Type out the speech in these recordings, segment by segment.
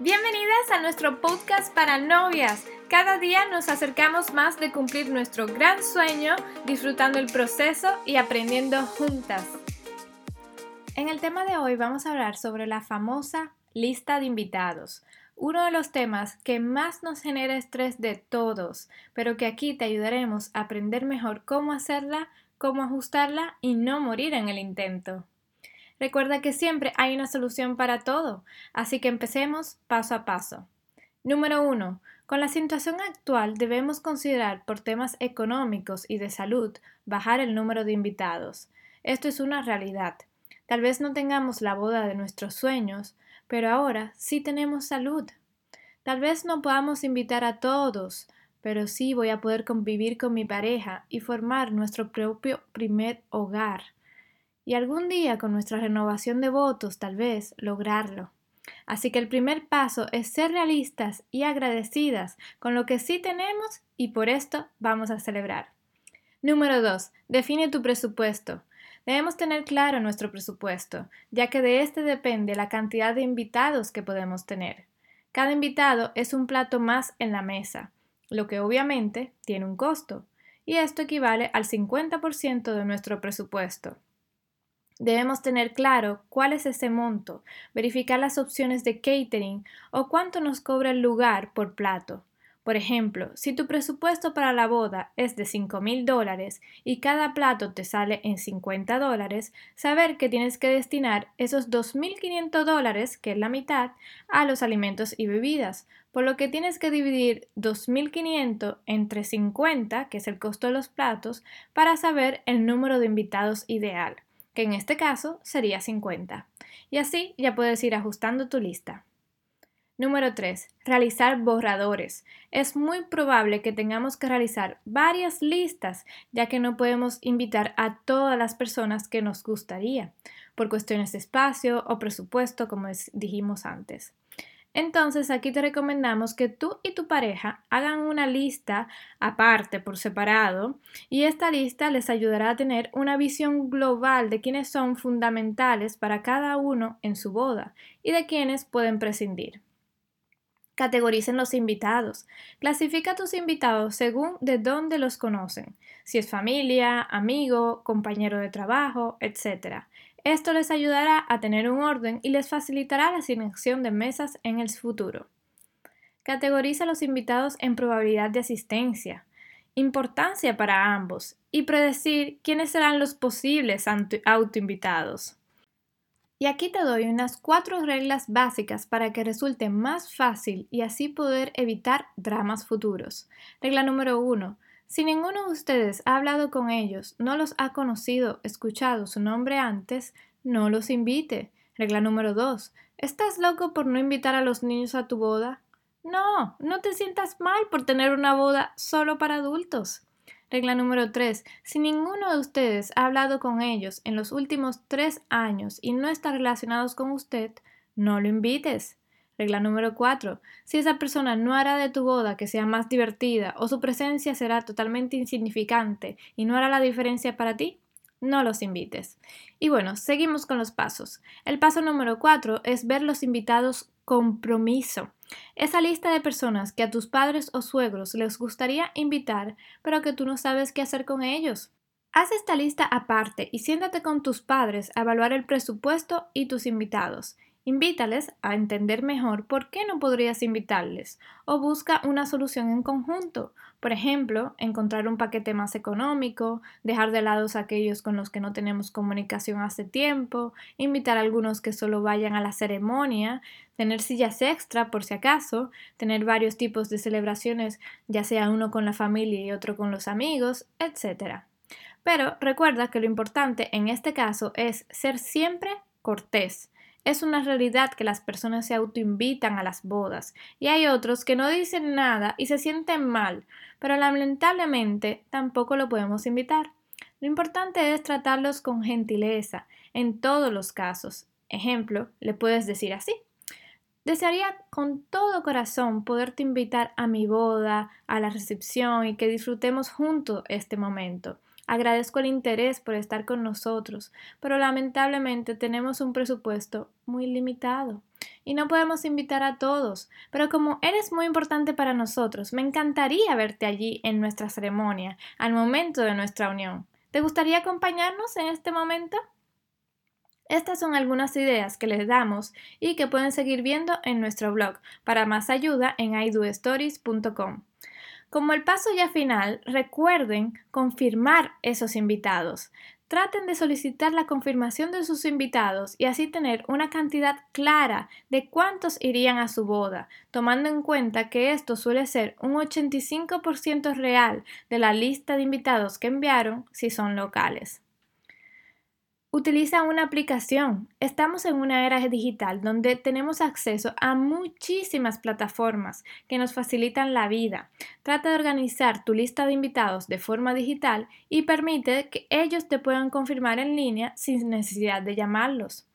Bienvenidas a nuestro podcast para novias. Cada día nos acercamos más de cumplir nuestro gran sueño, disfrutando el proceso y aprendiendo juntas. En el tema de hoy vamos a hablar sobre la famosa lista de invitados, uno de los temas que más nos genera estrés de todos, pero que aquí te ayudaremos a aprender mejor cómo hacerla, cómo ajustarla y no morir en el intento. Recuerda que siempre hay una solución para todo, así que empecemos paso a paso. Número 1. Con la situación actual debemos considerar por temas económicos y de salud bajar el número de invitados. Esto es una realidad. Tal vez no tengamos la boda de nuestros sueños, pero ahora sí tenemos salud. Tal vez no podamos invitar a todos, pero sí voy a poder convivir con mi pareja y formar nuestro propio primer hogar y algún día con nuestra renovación de votos tal vez lograrlo. Así que el primer paso es ser realistas y agradecidas con lo que sí tenemos y por esto vamos a celebrar. Número 2. Define tu presupuesto. Debemos tener claro nuestro presupuesto, ya que de este depende la cantidad de invitados que podemos tener. Cada invitado es un plato más en la mesa, lo que obviamente tiene un costo, y esto equivale al 50% de nuestro presupuesto. Debemos tener claro cuál es ese monto, verificar las opciones de catering o cuánto nos cobra el lugar por plato. Por ejemplo, si tu presupuesto para la boda es de 5 mil dólares y cada plato te sale en 50 dólares, saber que tienes que destinar esos 2.500 dólares, que es la mitad, a los alimentos y bebidas, por lo que tienes que dividir 2.500 entre 50, que es el costo de los platos, para saber el número de invitados ideal que en este caso sería 50. Y así ya puedes ir ajustando tu lista. Número 3. Realizar borradores. Es muy probable que tengamos que realizar varias listas, ya que no podemos invitar a todas las personas que nos gustaría, por cuestiones de espacio o presupuesto, como dijimos antes. Entonces aquí te recomendamos que tú y tu pareja hagan una lista aparte por separado y esta lista les ayudará a tener una visión global de quiénes son fundamentales para cada uno en su boda y de quiénes pueden prescindir. Categoricen los invitados. Clasifica a tus invitados según de dónde los conocen, si es familia, amigo, compañero de trabajo, etc. Esto les ayudará a tener un orden y les facilitará la asignación de mesas en el futuro. Categoriza a los invitados en probabilidad de asistencia, importancia para ambos y predecir quiénes serán los posibles autoinvitados. Y aquí te doy unas cuatro reglas básicas para que resulte más fácil y así poder evitar dramas futuros. Regla número uno. Si ninguno de ustedes ha hablado con ellos, no los ha conocido, escuchado su nombre antes, no los invite. Regla número 2. ¿Estás loco por no invitar a los niños a tu boda? No, no te sientas mal por tener una boda solo para adultos. Regla número 3. Si ninguno de ustedes ha hablado con ellos en los últimos tres años y no está relacionados con usted, no lo invites. Regla número 4. Si esa persona no hará de tu boda que sea más divertida o su presencia será totalmente insignificante y no hará la diferencia para ti, no los invites. Y bueno, seguimos con los pasos. El paso número 4 es ver los invitados compromiso. Esa lista de personas que a tus padres o suegros les gustaría invitar, pero que tú no sabes qué hacer con ellos. Haz esta lista aparte y siéntate con tus padres a evaluar el presupuesto y tus invitados. Invítales a entender mejor por qué no podrías invitarles o busca una solución en conjunto. Por ejemplo, encontrar un paquete más económico, dejar de lado a aquellos con los que no tenemos comunicación hace tiempo, invitar a algunos que solo vayan a la ceremonia, tener sillas extra por si acaso, tener varios tipos de celebraciones, ya sea uno con la familia y otro con los amigos, etc. Pero recuerda que lo importante en este caso es ser siempre cortés es una realidad que las personas se autoinvitan a las bodas y hay otros que no dicen nada y se sienten mal, pero lamentablemente tampoco lo podemos invitar. Lo importante es tratarlos con gentileza en todos los casos. Ejemplo, le puedes decir así. Desearía con todo corazón poderte invitar a mi boda, a la recepción y que disfrutemos juntos este momento. Agradezco el interés por estar con nosotros, pero lamentablemente tenemos un presupuesto muy limitado y no podemos invitar a todos. Pero como eres muy importante para nosotros, me encantaría verte allí en nuestra ceremonia, al momento de nuestra unión. ¿Te gustaría acompañarnos en este momento? Estas son algunas ideas que les damos y que pueden seguir viendo en nuestro blog. Para más ayuda en idostories.com. Como el paso ya final, recuerden confirmar esos invitados. Traten de solicitar la confirmación de sus invitados y así tener una cantidad clara de cuántos irían a su boda, tomando en cuenta que esto suele ser un 85% real de la lista de invitados que enviaron si son locales. Utiliza una aplicación. Estamos en una era digital donde tenemos acceso a muchísimas plataformas que nos facilitan la vida. Trata de organizar tu lista de invitados de forma digital y permite que ellos te puedan confirmar en línea sin necesidad de llamarlos.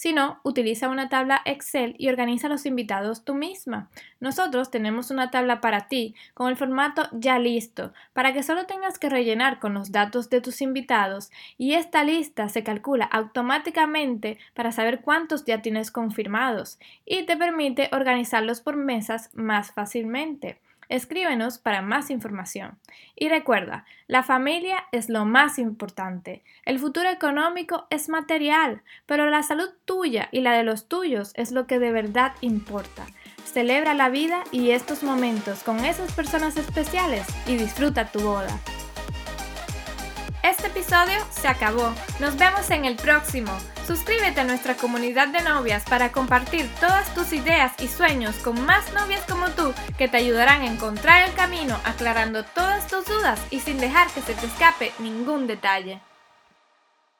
Si no, utiliza una tabla Excel y organiza los invitados tú misma. Nosotros tenemos una tabla para ti con el formato ya listo, para que solo tengas que rellenar con los datos de tus invitados y esta lista se calcula automáticamente para saber cuántos ya tienes confirmados y te permite organizarlos por mesas más fácilmente. Escríbenos para más información. Y recuerda, la familia es lo más importante. El futuro económico es material, pero la salud tuya y la de los tuyos es lo que de verdad importa. Celebra la vida y estos momentos con esas personas especiales y disfruta tu boda. Este episodio se acabó. Nos vemos en el próximo. Suscríbete a nuestra comunidad de novias para compartir todas tus ideas y sueños con más novias como tú que te ayudarán a encontrar el camino aclarando todas tus dudas y sin dejar que se te escape ningún detalle.